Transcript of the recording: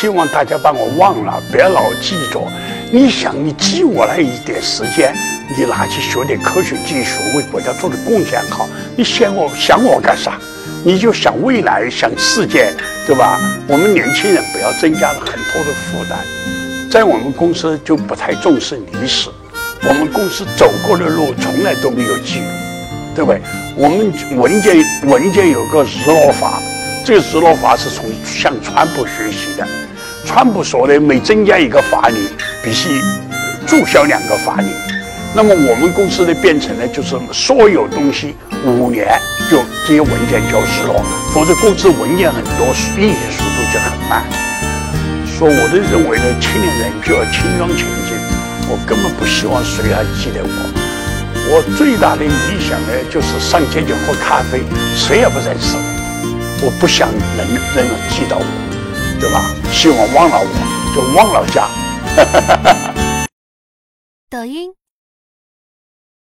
希望大家把我忘了，不要老记着。你想，你记我那一点时间，你拿去学点科学技术，为国家做的贡献好。你想我想我干啥？你就想未来，想世界，对吧？我们年轻人不要增加了很多的负担。在我们公司就不太重视历史，我们公司走过的路从来都没有记录，对不对？我们文件文件有个日落法，这个日落法是从向川普学习的。川普说的，每增加一个法令，必须注销两个法令。那么我们公司的编程呢，就是所有东西五年就这些文件就失了，否则公司文件很多，运行速度就很慢。说我都认为呢，青年人就要轻装前进。我根本不希望谁还记得我。我最大的理想呢，就是上街去喝咖啡，谁也不认识我。我不想人人能记到我，对吧？希望忘了我就忘了家。抖音。